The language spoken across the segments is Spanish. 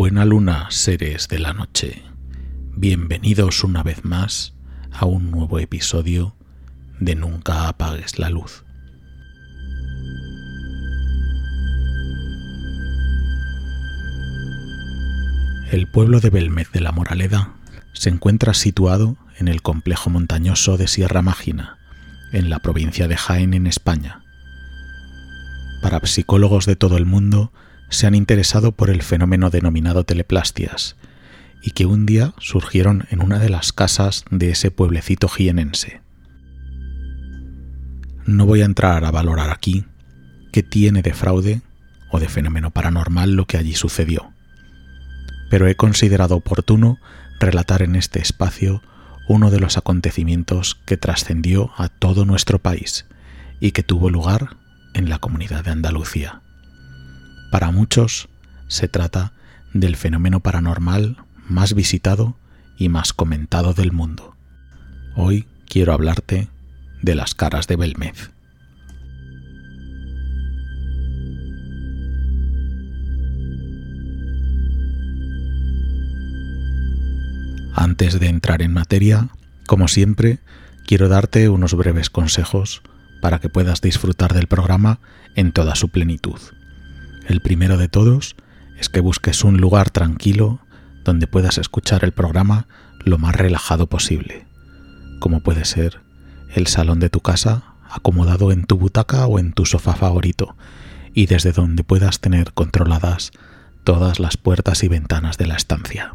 Buena luna, seres de la noche. Bienvenidos una vez más a un nuevo episodio de Nunca apagues la luz. El pueblo de Belmez de la Moraleda se encuentra situado en el complejo montañoso de Sierra Mágina, en la provincia de Jaén, en España. Para psicólogos de todo el mundo, se han interesado por el fenómeno denominado teleplastias y que un día surgieron en una de las casas de ese pueblecito jienense. No voy a entrar a valorar aquí qué tiene de fraude o de fenómeno paranormal lo que allí sucedió, pero he considerado oportuno relatar en este espacio uno de los acontecimientos que trascendió a todo nuestro país y que tuvo lugar en la comunidad de Andalucía. Para muchos se trata del fenómeno paranormal más visitado y más comentado del mundo. Hoy quiero hablarte de las caras de Belmez. Antes de entrar en materia, como siempre, quiero darte unos breves consejos para que puedas disfrutar del programa en toda su plenitud. El primero de todos es que busques un lugar tranquilo donde puedas escuchar el programa lo más relajado posible, como puede ser el salón de tu casa acomodado en tu butaca o en tu sofá favorito y desde donde puedas tener controladas todas las puertas y ventanas de la estancia.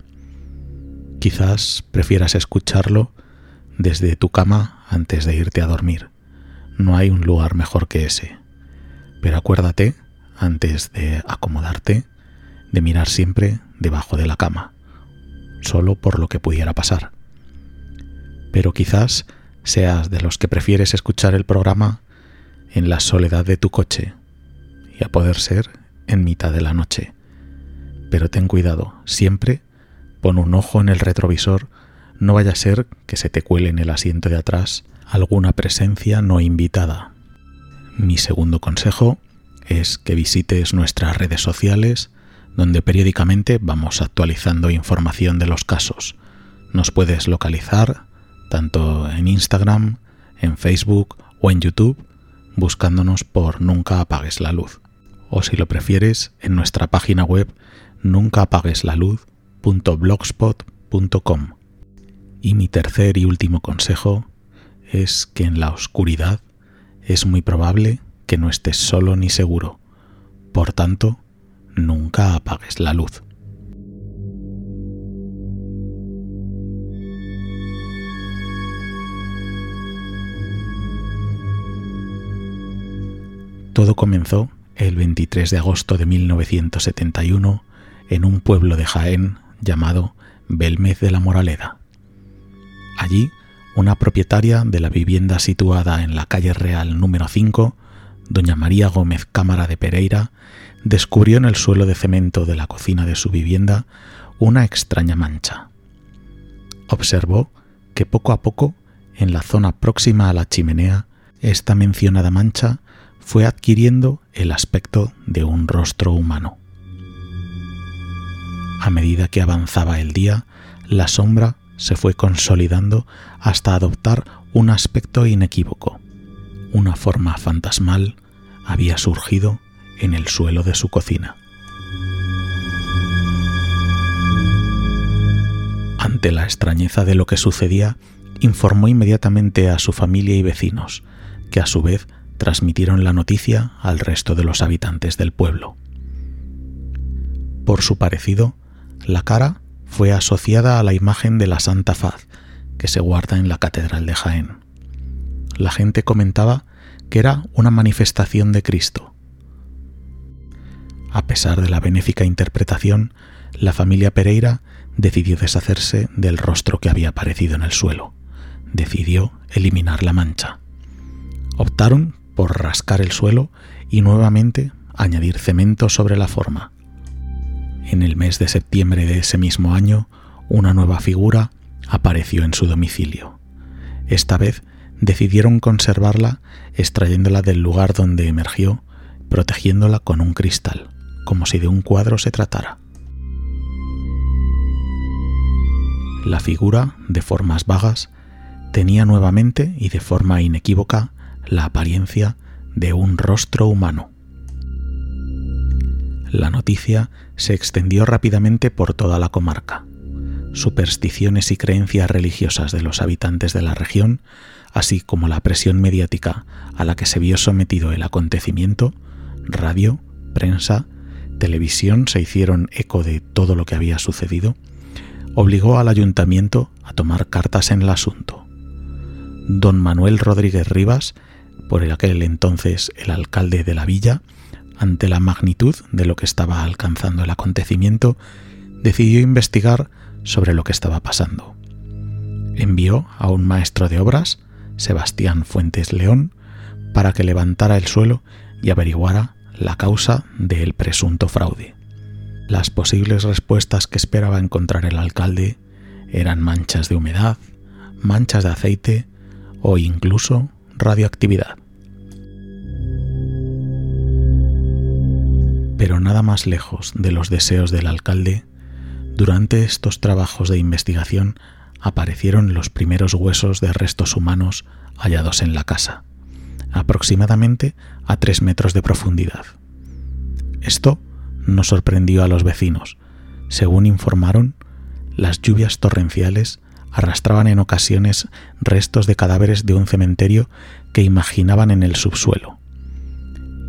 Quizás prefieras escucharlo desde tu cama antes de irte a dormir. No hay un lugar mejor que ese. Pero acuérdate antes de acomodarte, de mirar siempre debajo de la cama, solo por lo que pudiera pasar. Pero quizás seas de los que prefieres escuchar el programa en la soledad de tu coche y a poder ser en mitad de la noche. Pero ten cuidado, siempre pon un ojo en el retrovisor, no vaya a ser que se te cuele en el asiento de atrás alguna presencia no invitada. Mi segundo consejo es que visites nuestras redes sociales donde periódicamente vamos actualizando información de los casos. Nos puedes localizar tanto en Instagram, en Facebook o en YouTube buscándonos por Nunca apagues la luz. O si lo prefieres, en nuestra página web nuncaapagueslaluz.blogspot.com. Y mi tercer y último consejo es que en la oscuridad es muy probable que no estés solo ni seguro. Por tanto, nunca apagues la luz. Todo comenzó el 23 de agosto de 1971 en un pueblo de Jaén llamado Belmez de la Moraleda. Allí, una propietaria de la vivienda situada en la calle Real número 5 doña María Gómez Cámara de Pereira descubrió en el suelo de cemento de la cocina de su vivienda una extraña mancha. Observó que poco a poco, en la zona próxima a la chimenea, esta mencionada mancha fue adquiriendo el aspecto de un rostro humano. A medida que avanzaba el día, la sombra se fue consolidando hasta adoptar un aspecto inequívoco una forma fantasmal había surgido en el suelo de su cocina. Ante la extrañeza de lo que sucedía, informó inmediatamente a su familia y vecinos, que a su vez transmitieron la noticia al resto de los habitantes del pueblo. Por su parecido, la cara fue asociada a la imagen de la Santa Faz que se guarda en la Catedral de Jaén la gente comentaba que era una manifestación de Cristo. A pesar de la benéfica interpretación, la familia Pereira decidió deshacerse del rostro que había aparecido en el suelo. Decidió eliminar la mancha. Optaron por rascar el suelo y nuevamente añadir cemento sobre la forma. En el mes de septiembre de ese mismo año, una nueva figura apareció en su domicilio. Esta vez decidieron conservarla extrayéndola del lugar donde emergió, protegiéndola con un cristal, como si de un cuadro se tratara. La figura, de formas vagas, tenía nuevamente y de forma inequívoca la apariencia de un rostro humano. La noticia se extendió rápidamente por toda la comarca. Supersticiones y creencias religiosas de los habitantes de la región, así como la presión mediática a la que se vio sometido el acontecimiento, radio, prensa, televisión se hicieron eco de todo lo que había sucedido, obligó al ayuntamiento a tomar cartas en el asunto. Don Manuel Rodríguez Rivas, por aquel entonces el alcalde de la villa, ante la magnitud de lo que estaba alcanzando el acontecimiento, decidió investigar sobre lo que estaba pasando. Envió a un maestro de obras, Sebastián Fuentes León, para que levantara el suelo y averiguara la causa del presunto fraude. Las posibles respuestas que esperaba encontrar el alcalde eran manchas de humedad, manchas de aceite o incluso radioactividad. Pero nada más lejos de los deseos del alcalde, durante estos trabajos de investigación aparecieron los primeros huesos de restos humanos hallados en la casa, aproximadamente a tres metros de profundidad. Esto no sorprendió a los vecinos. Según informaron, las lluvias torrenciales arrastraban en ocasiones restos de cadáveres de un cementerio que imaginaban en el subsuelo.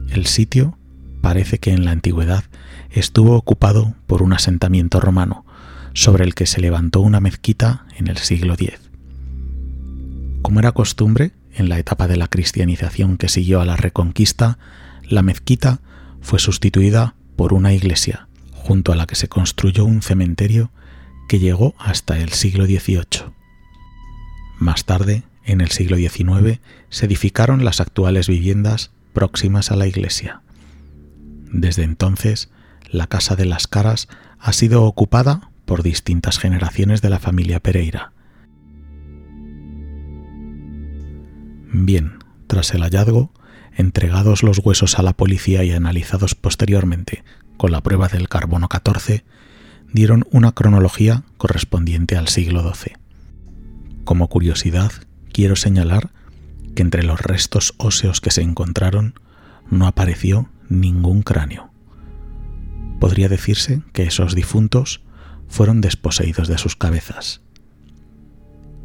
El sitio parece que en la antigüedad estuvo ocupado por un asentamiento romano, sobre el que se levantó una mezquita en el siglo X. Como era costumbre, en la etapa de la cristianización que siguió a la reconquista, la mezquita fue sustituida por una iglesia, junto a la que se construyó un cementerio que llegó hasta el siglo XVIII. Más tarde, en el siglo XIX, se edificaron las actuales viviendas próximas a la iglesia. Desde entonces, la Casa de las Caras ha sido ocupada por distintas generaciones de la familia Pereira. Bien, tras el hallazgo, entregados los huesos a la policía y analizados posteriormente con la prueba del carbono 14, dieron una cronología correspondiente al siglo XII. Como curiosidad, quiero señalar que entre los restos óseos que se encontraron no apareció ningún cráneo. Podría decirse que esos difuntos fueron desposeídos de sus cabezas.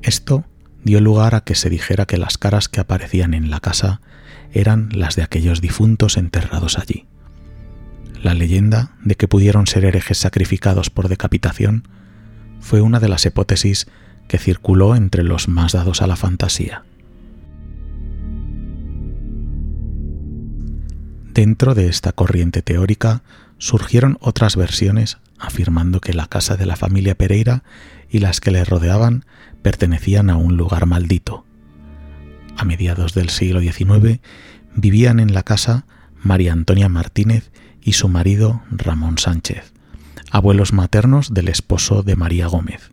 Esto dio lugar a que se dijera que las caras que aparecían en la casa eran las de aquellos difuntos enterrados allí. La leyenda de que pudieron ser herejes sacrificados por decapitación fue una de las hipótesis que circuló entre los más dados a la fantasía. Dentro de esta corriente teórica surgieron otras versiones afirmando que la casa de la familia Pereira y las que le rodeaban pertenecían a un lugar maldito. A mediados del siglo XIX vivían en la casa María Antonia Martínez y su marido Ramón Sánchez, abuelos maternos del esposo de María Gómez.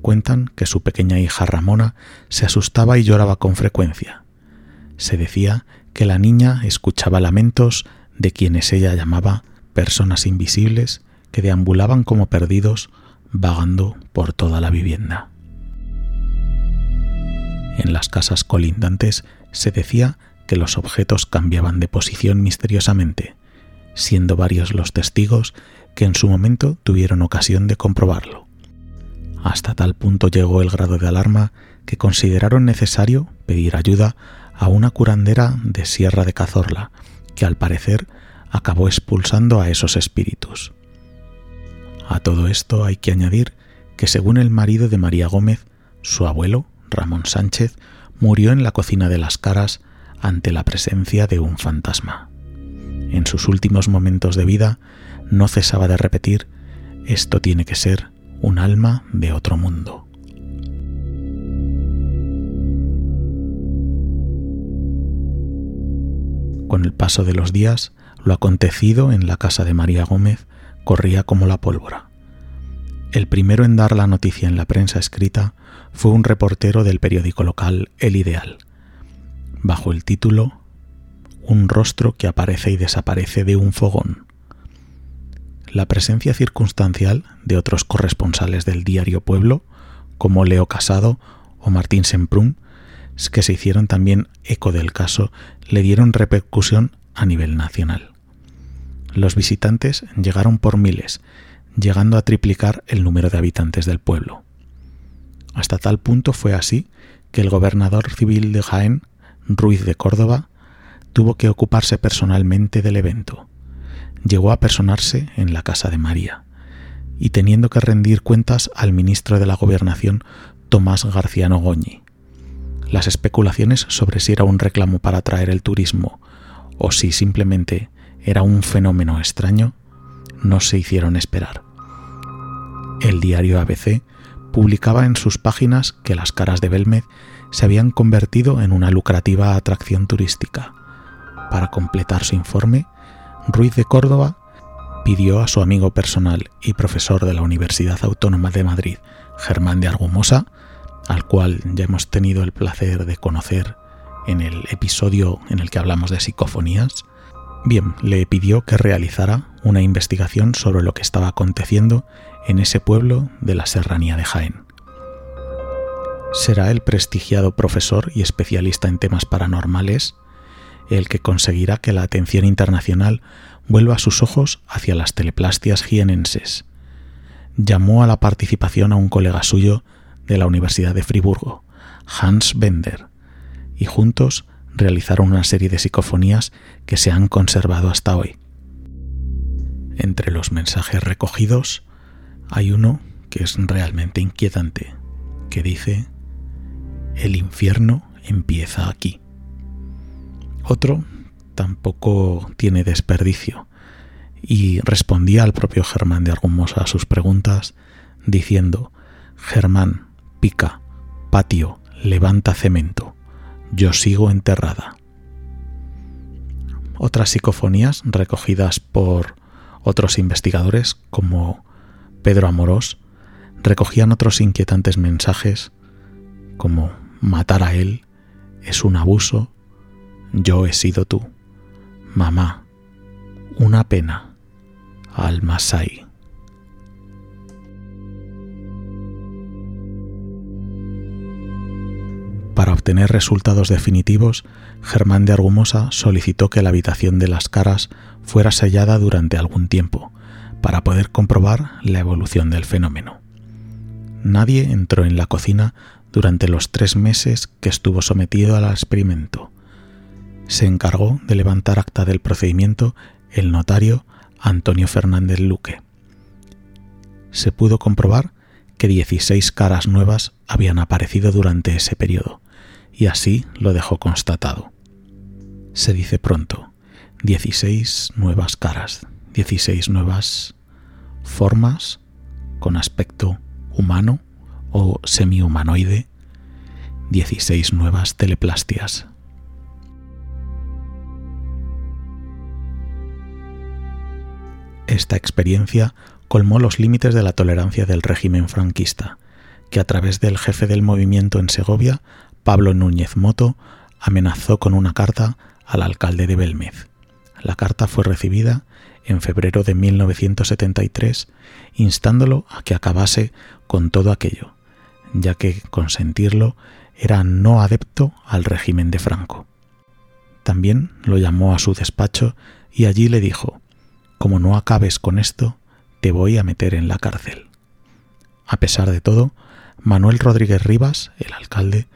Cuentan que su pequeña hija Ramona se asustaba y lloraba con frecuencia. Se decía que la niña escuchaba lamentos de quienes ella llamaba personas invisibles que deambulaban como perdidos vagando por toda la vivienda. En las casas colindantes se decía que los objetos cambiaban de posición misteriosamente, siendo varios los testigos que en su momento tuvieron ocasión de comprobarlo. Hasta tal punto llegó el grado de alarma que consideraron necesario pedir ayuda a una curandera de Sierra de Cazorla, que al parecer acabó expulsando a esos espíritus. A todo esto hay que añadir que según el marido de María Gómez, su abuelo, Ramón Sánchez, murió en la cocina de las caras ante la presencia de un fantasma. En sus últimos momentos de vida no cesaba de repetir, esto tiene que ser un alma de otro mundo. Con el paso de los días, lo acontecido en la casa de María Gómez corría como la pólvora. El primero en dar la noticia en la prensa escrita fue un reportero del periódico local El Ideal, bajo el título Un rostro que aparece y desaparece de un fogón. la presencia circunstancial de otros corresponsales del diario Pueblo, como Leo Casado o Martín Semprún, que se hicieron también eco del caso, le dieron repercusión a nivel nacional. Los visitantes llegaron por miles, llegando a triplicar el número de habitantes del pueblo. Hasta tal punto fue así que el gobernador civil de Jaén, Ruiz de Córdoba, tuvo que ocuparse personalmente del evento. Llegó a personarse en la casa de María y teniendo que rendir cuentas al ministro de la Gobernación, Tomás Garciano Goñi. Las especulaciones sobre si era un reclamo para atraer el turismo o si simplemente era un fenómeno extraño no se hicieron esperar. El diario ABC publicaba en sus páginas que las caras de Belmez se habían convertido en una lucrativa atracción turística. Para completar su informe, Ruiz de Córdoba pidió a su amigo personal y profesor de la Universidad Autónoma de Madrid, Germán de Argumosa, al cual ya hemos tenido el placer de conocer en el episodio en el que hablamos de psicofonías, bien, le pidió que realizara una investigación sobre lo que estaba aconteciendo en ese pueblo de la serranía de Jaén. Será el prestigiado profesor y especialista en temas paranormales el que conseguirá que la atención internacional vuelva sus ojos hacia las teleplastias jienenses. Llamó a la participación a un colega suyo de la Universidad de Friburgo, Hans Bender, y juntos realizaron una serie de psicofonías que se han conservado hasta hoy. Entre los mensajes recogidos hay uno que es realmente inquietante, que dice, el infierno empieza aquí. Otro tampoco tiene desperdicio y respondía al propio Germán de Argumosa a sus preguntas diciendo, Germán, pica, patio, levanta cemento, yo sigo enterrada. Otras psicofonías recogidas por otros investigadores como Pedro Amorós recogían otros inquietantes mensajes como matar a él es un abuso, yo he sido tú. Mamá, una pena, al Masai. Para obtener resultados definitivos, Germán de Argumosa solicitó que la habitación de las caras fuera sellada durante algún tiempo, para poder comprobar la evolución del fenómeno. Nadie entró en la cocina durante los tres meses que estuvo sometido al experimento se encargó de levantar acta del procedimiento el notario Antonio Fernández Luque. Se pudo comprobar que 16 caras nuevas habían aparecido durante ese periodo, y así lo dejó constatado. Se dice pronto, 16 nuevas caras, 16 nuevas formas con aspecto humano o semi-humanoide, 16 nuevas teleplastias, Esta experiencia colmó los límites de la tolerancia del régimen franquista, que a través del jefe del movimiento en Segovia, Pablo Núñez Moto, amenazó con una carta al alcalde de Belmez. La carta fue recibida en febrero de 1973, instándolo a que acabase con todo aquello, ya que consentirlo era no adepto al régimen de Franco. También lo llamó a su despacho y allí le dijo como no acabes con esto, te voy a meter en la cárcel. A pesar de todo, Manuel Rodríguez Rivas, el alcalde,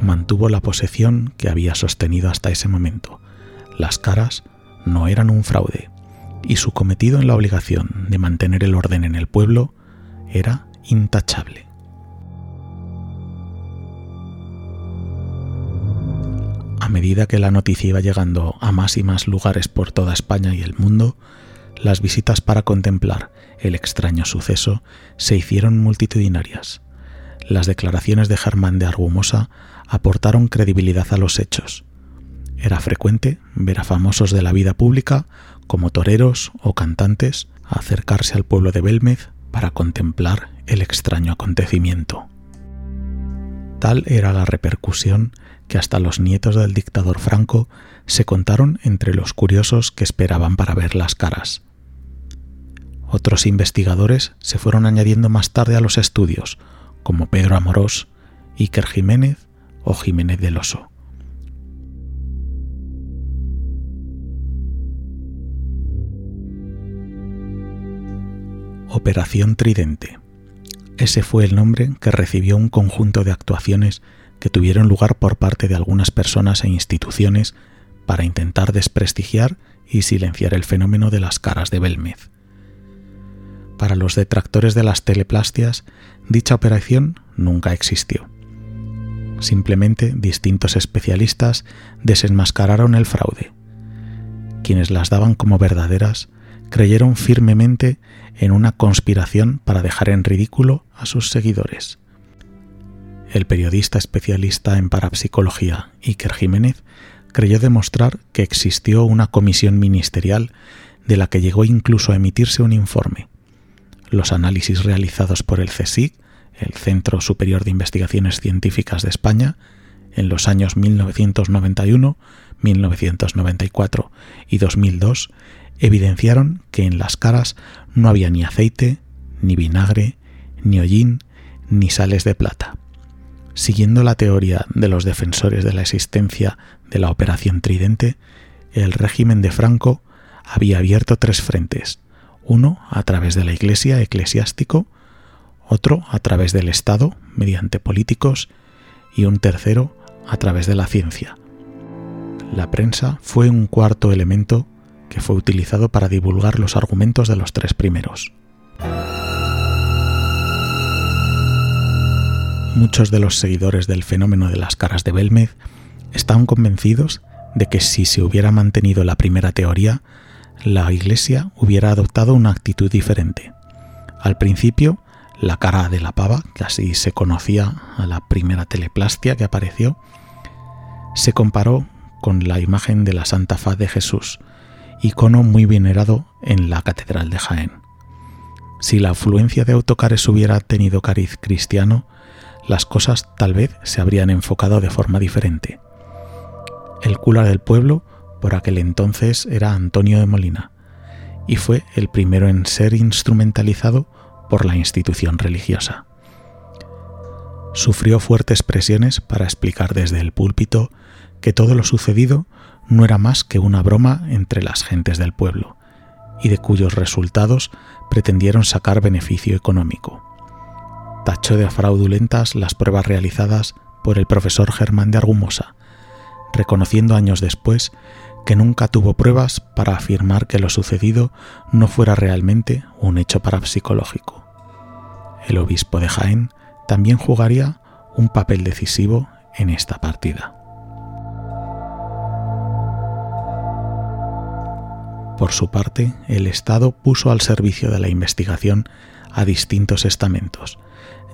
mantuvo la posesión que había sostenido hasta ese momento. Las caras no eran un fraude, y su cometido en la obligación de mantener el orden en el pueblo era intachable. A medida que la noticia iba llegando a más y más lugares por toda España y el mundo, las visitas para contemplar el extraño suceso se hicieron multitudinarias. Las declaraciones de Germán de Argumosa aportaron credibilidad a los hechos. Era frecuente ver a famosos de la vida pública, como toreros o cantantes, acercarse al pueblo de Belmez para contemplar el extraño acontecimiento. Tal era la repercusión que hasta los nietos del dictador Franco se contaron entre los curiosos que esperaban para ver las caras. Otros investigadores se fueron añadiendo más tarde a los estudios, como Pedro Amorós, Iker Jiménez o Jiménez del Oso. Operación Tridente. Ese fue el nombre que recibió un conjunto de actuaciones que tuvieron lugar por parte de algunas personas e instituciones para intentar desprestigiar y silenciar el fenómeno de las caras de Belmez. Para los detractores de las teleplastias, dicha operación nunca existió. Simplemente distintos especialistas desenmascararon el fraude. Quienes las daban como verdaderas creyeron firmemente en una conspiración para dejar en ridículo a sus seguidores. El periodista especialista en parapsicología Iker Jiménez creyó demostrar que existió una comisión ministerial de la que llegó incluso a emitirse un informe. Los análisis realizados por el CSIC, el Centro Superior de Investigaciones Científicas de España, en los años 1991, 1994 y 2002 evidenciaron que en las caras no había ni aceite, ni vinagre, ni hollín, ni sales de plata. Siguiendo la teoría de los defensores de la existencia de la Operación Tridente, el régimen de Franco había abierto tres frentes, uno a través de la Iglesia eclesiástico, otro a través del Estado mediante políticos y un tercero a través de la ciencia. La prensa fue un cuarto elemento que fue utilizado para divulgar los argumentos de los tres primeros. Muchos de los seguidores del fenómeno de las caras de Belmez estaban convencidos de que si se hubiera mantenido la primera teoría, la Iglesia hubiera adoptado una actitud diferente. Al principio, la cara de la pava, que así se conocía a la primera teleplastia que apareció, se comparó con la imagen de la Santa Faz de Jesús, icono muy venerado en la Catedral de Jaén. Si la afluencia de autocares hubiera tenido cariz cristiano, las cosas tal vez se habrían enfocado de forma diferente. El cura del pueblo por aquel entonces era Antonio de Molina, y fue el primero en ser instrumentalizado por la institución religiosa. Sufrió fuertes presiones para explicar desde el púlpito que todo lo sucedido no era más que una broma entre las gentes del pueblo, y de cuyos resultados pretendieron sacar beneficio económico. Tachó de fraudulentas las pruebas realizadas por el profesor Germán de Argumosa, reconociendo años después que nunca tuvo pruebas para afirmar que lo sucedido no fuera realmente un hecho parapsicológico. El obispo de Jaén también jugaría un papel decisivo en esta partida. Por su parte, el Estado puso al servicio de la investigación a distintos estamentos,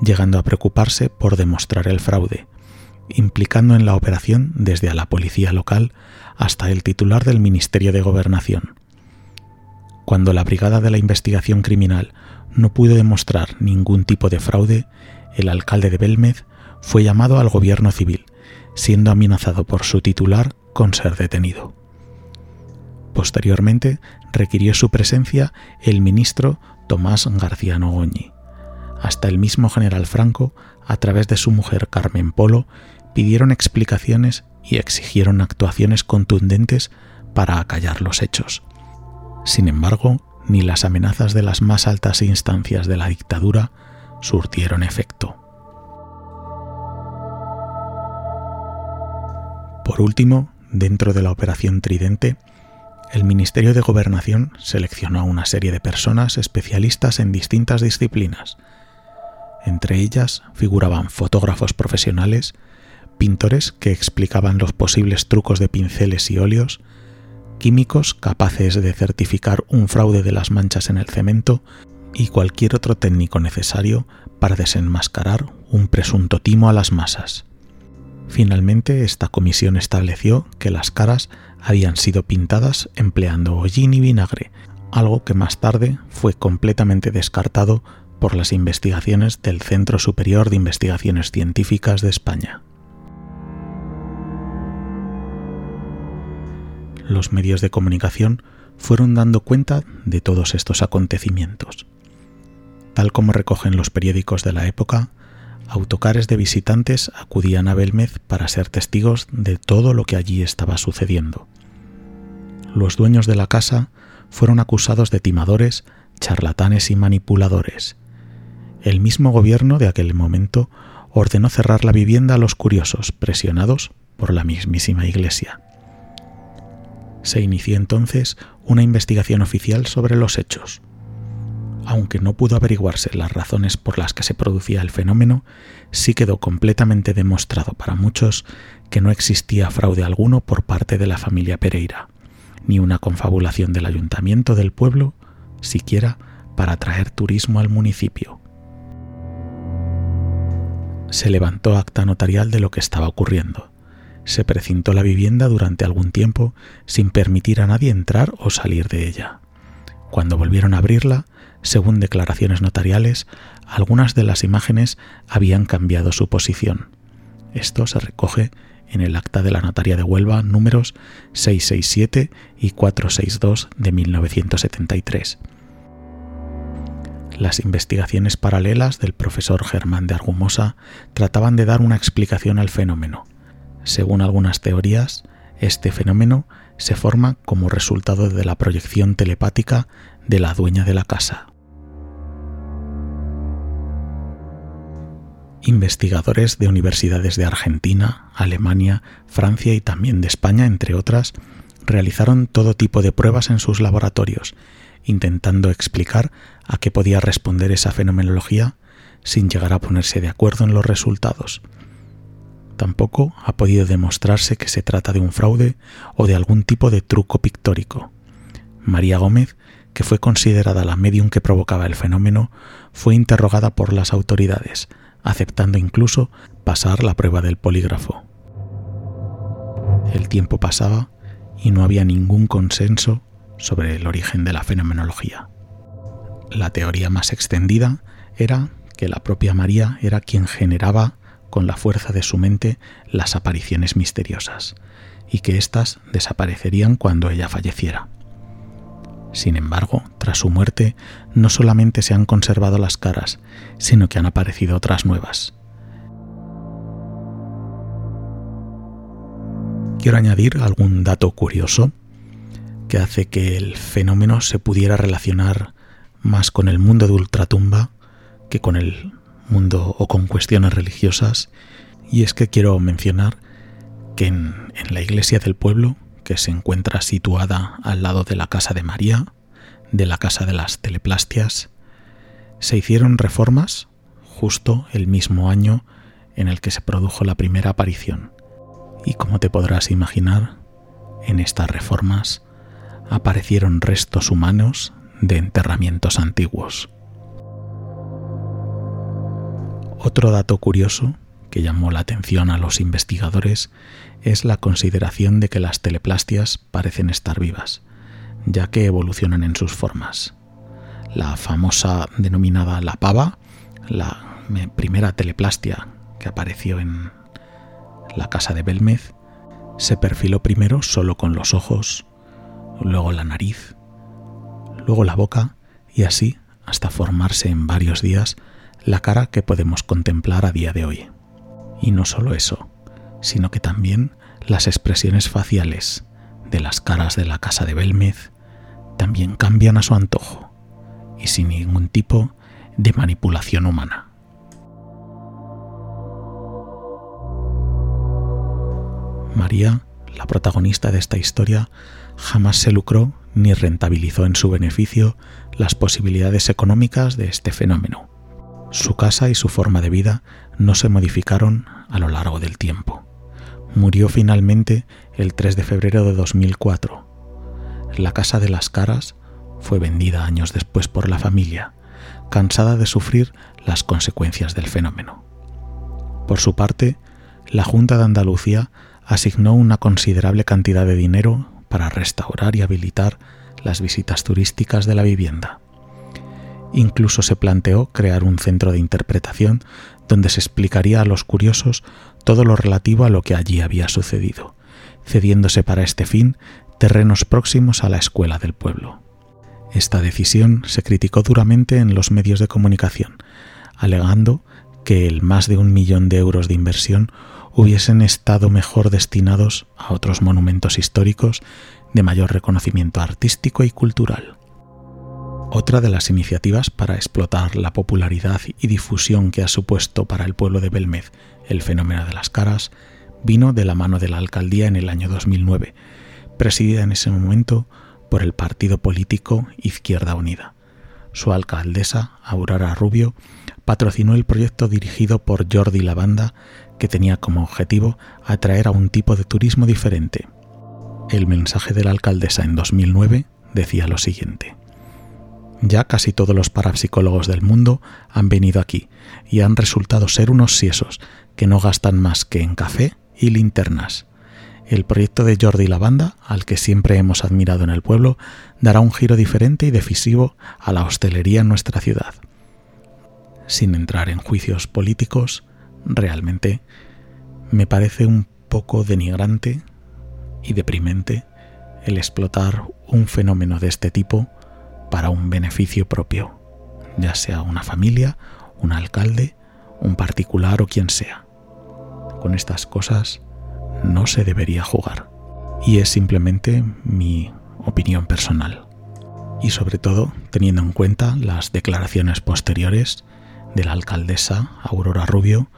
llegando a preocuparse por demostrar el fraude, implicando en la operación desde a la policía local hasta el titular del Ministerio de Gobernación. Cuando la Brigada de la Investigación Criminal no pudo demostrar ningún tipo de fraude, el alcalde de Belmez fue llamado al gobierno civil, siendo amenazado por su titular con ser detenido. Posteriormente requirió su presencia el ministro Tomás García Nogoñi. Hasta el mismo general Franco, a través de su mujer Carmen Polo, pidieron explicaciones y exigieron actuaciones contundentes para acallar los hechos. Sin embargo, ni las amenazas de las más altas instancias de la dictadura surtieron efecto. Por último, dentro de la Operación Tridente, el Ministerio de Gobernación seleccionó a una serie de personas especialistas en distintas disciplinas. Entre ellas figuraban fotógrafos profesionales, pintores que explicaban los posibles trucos de pinceles y óleos, químicos capaces de certificar un fraude de las manchas en el cemento y cualquier otro técnico necesario para desenmascarar un presunto timo a las masas. Finalmente, esta comisión estableció que las caras habían sido pintadas empleando hollín y vinagre, algo que más tarde fue completamente descartado por las investigaciones del Centro Superior de Investigaciones Científicas de España. Los medios de comunicación fueron dando cuenta de todos estos acontecimientos. Tal como recogen los periódicos de la época, autocares de visitantes acudían a Belmez para ser testigos de todo lo que allí estaba sucediendo. Los dueños de la casa fueron acusados de timadores, charlatanes y manipuladores. El mismo gobierno de aquel momento ordenó cerrar la vivienda a los curiosos, presionados por la mismísima Iglesia. Se inició entonces una investigación oficial sobre los hechos. Aunque no pudo averiguarse las razones por las que se producía el fenómeno, sí quedó completamente demostrado para muchos que no existía fraude alguno por parte de la familia Pereira, ni una confabulación del ayuntamiento del pueblo, siquiera para atraer turismo al municipio. Se levantó acta notarial de lo que estaba ocurriendo. Se precintó la vivienda durante algún tiempo sin permitir a nadie entrar o salir de ella. Cuando volvieron a abrirla, según declaraciones notariales, algunas de las imágenes habían cambiado su posición. Esto se recoge en el acta de la Notaría de Huelva números 667 y 462 de 1973. Las investigaciones paralelas del profesor Germán de Argumosa trataban de dar una explicación al fenómeno. Según algunas teorías, este fenómeno se forma como resultado de la proyección telepática de la dueña de la casa. Investigadores de universidades de Argentina, Alemania, Francia y también de España, entre otras, realizaron todo tipo de pruebas en sus laboratorios, intentando explicar a qué podía responder esa fenomenología sin llegar a ponerse de acuerdo en los resultados. Tampoco ha podido demostrarse que se trata de un fraude o de algún tipo de truco pictórico. María Gómez que fue considerada la medium que provocaba el fenómeno, fue interrogada por las autoridades, aceptando incluso pasar la prueba del polígrafo. El tiempo pasaba y no había ningún consenso sobre el origen de la fenomenología. La teoría más extendida era que la propia María era quien generaba con la fuerza de su mente las apariciones misteriosas y que éstas desaparecerían cuando ella falleciera. Sin embargo, tras su muerte, no solamente se han conservado las caras, sino que han aparecido otras nuevas. Quiero añadir algún dato curioso que hace que el fenómeno se pudiera relacionar más con el mundo de ultratumba que con el mundo o con cuestiones religiosas, y es que quiero mencionar que en, la iglesia del pueblo que se encuentra situada al lado de la casa de María, de la casa de las teleplastias, se hicieron reformas justo el mismo año en el que se produjo la primera aparición. Y como te podrás imaginar, en estas reformas aparecieron restos humanos de enterramientos antiguos. Otro dato curioso que llamó la atención a los investigadores es la consideración de que las teleplastias parecen estar vivas, ya que evolucionan en sus formas. La famosa denominada la pava, la primera teleplastia que apareció en la casa de Belmez, se perfiló primero solo con los ojos, luego la nariz, luego la boca y así hasta formarse en varios días la cara que podemos contemplar a día de hoy. Y no solo eso, sino que también las expresiones faciales de las caras de la casa de Belmez también cambian a su antojo y sin ningún tipo de manipulación humana. María, la protagonista de esta historia, jamás se lucró ni rentabilizó en su beneficio las posibilidades económicas de este fenómeno. Su casa y su forma de vida no se modificaron a lo largo del tiempo. Murió finalmente el 3 de febrero de 2004. La Casa de las Caras fue vendida años después por la familia, cansada de sufrir las consecuencias del fenómeno. Por su parte, la Junta de Andalucía asignó una considerable cantidad de dinero para restaurar y habilitar las visitas turísticas de la vivienda. Incluso se planteó crear un centro de interpretación donde se explicaría a los curiosos todo lo relativo a lo que allí había sucedido, cediéndose para este fin terrenos próximos a la escuela del pueblo. Esta decisión se criticó duramente en los medios de comunicación, alegando que el más de un millón de euros de inversión hubiesen estado mejor destinados a otros monumentos históricos de mayor reconocimiento artístico y cultural. Otra de las iniciativas para explotar la popularidad y difusión que ha supuesto para el pueblo de Belmez el fenómeno de las caras vino de la mano de la alcaldía en el año 2009, presidida en ese momento por el partido político Izquierda Unida. Su alcaldesa, Aurora Rubio, patrocinó el proyecto dirigido por Jordi Lavanda que tenía como objetivo atraer a un tipo de turismo diferente. El mensaje de la alcaldesa en 2009 decía lo siguiente. Ya casi todos los parapsicólogos del mundo han venido aquí y han resultado ser unos siesos que no gastan más que en café y linternas. El proyecto de Jordi Lavanda, al que siempre hemos admirado en el pueblo, dará un giro diferente y decisivo a la hostelería en nuestra ciudad. Sin entrar en juicios políticos, realmente me parece un poco denigrante y deprimente el explotar un fenómeno de este tipo para un beneficio propio, ya sea una familia, un alcalde, un particular o quien sea. Con estas cosas no se debería jugar. Y es simplemente mi opinión personal. Y sobre todo teniendo en cuenta las declaraciones posteriores de la alcaldesa Aurora Rubio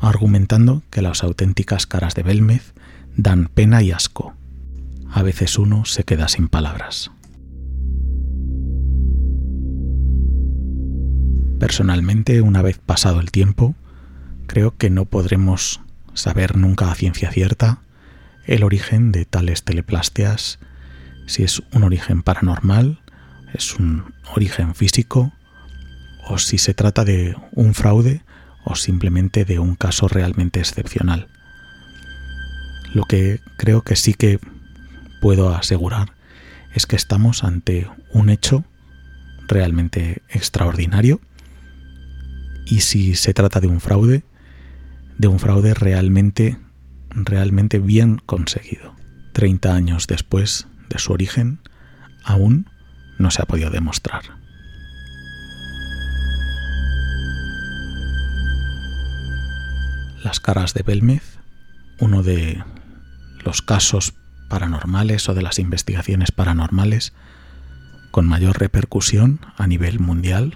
argumentando que las auténticas caras de Belmez dan pena y asco. A veces uno se queda sin palabras. Personalmente, una vez pasado el tiempo, creo que no podremos saber nunca a ciencia cierta el origen de tales teleplastias, si es un origen paranormal, es un origen físico, o si se trata de un fraude o simplemente de un caso realmente excepcional. Lo que creo que sí que puedo asegurar es que estamos ante un hecho realmente extraordinario y si se trata de un fraude, de un fraude realmente, realmente bien conseguido. Treinta años después de su origen, aún no se ha podido demostrar. Las caras de Belmez, uno de los casos paranormales o de las investigaciones paranormales con mayor repercusión a nivel mundial,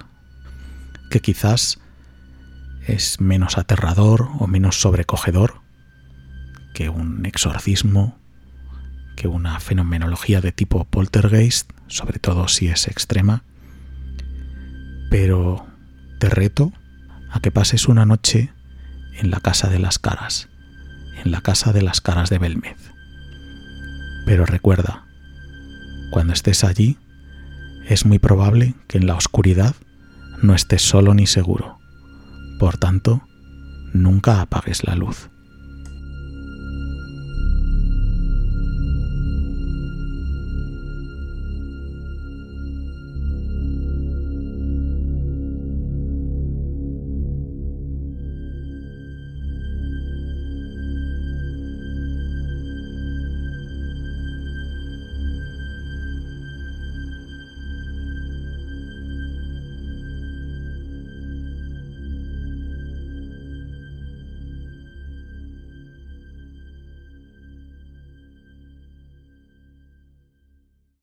que quizás es menos aterrador o menos sobrecogedor que un exorcismo, que una fenomenología de tipo poltergeist, sobre todo si es extrema. Pero te reto a que pases una noche en la casa de las caras, en la casa de las caras de Belmez. Pero recuerda, cuando estés allí, es muy probable que en la oscuridad no estés solo ni seguro. Por tanto, nunca apagues la luz.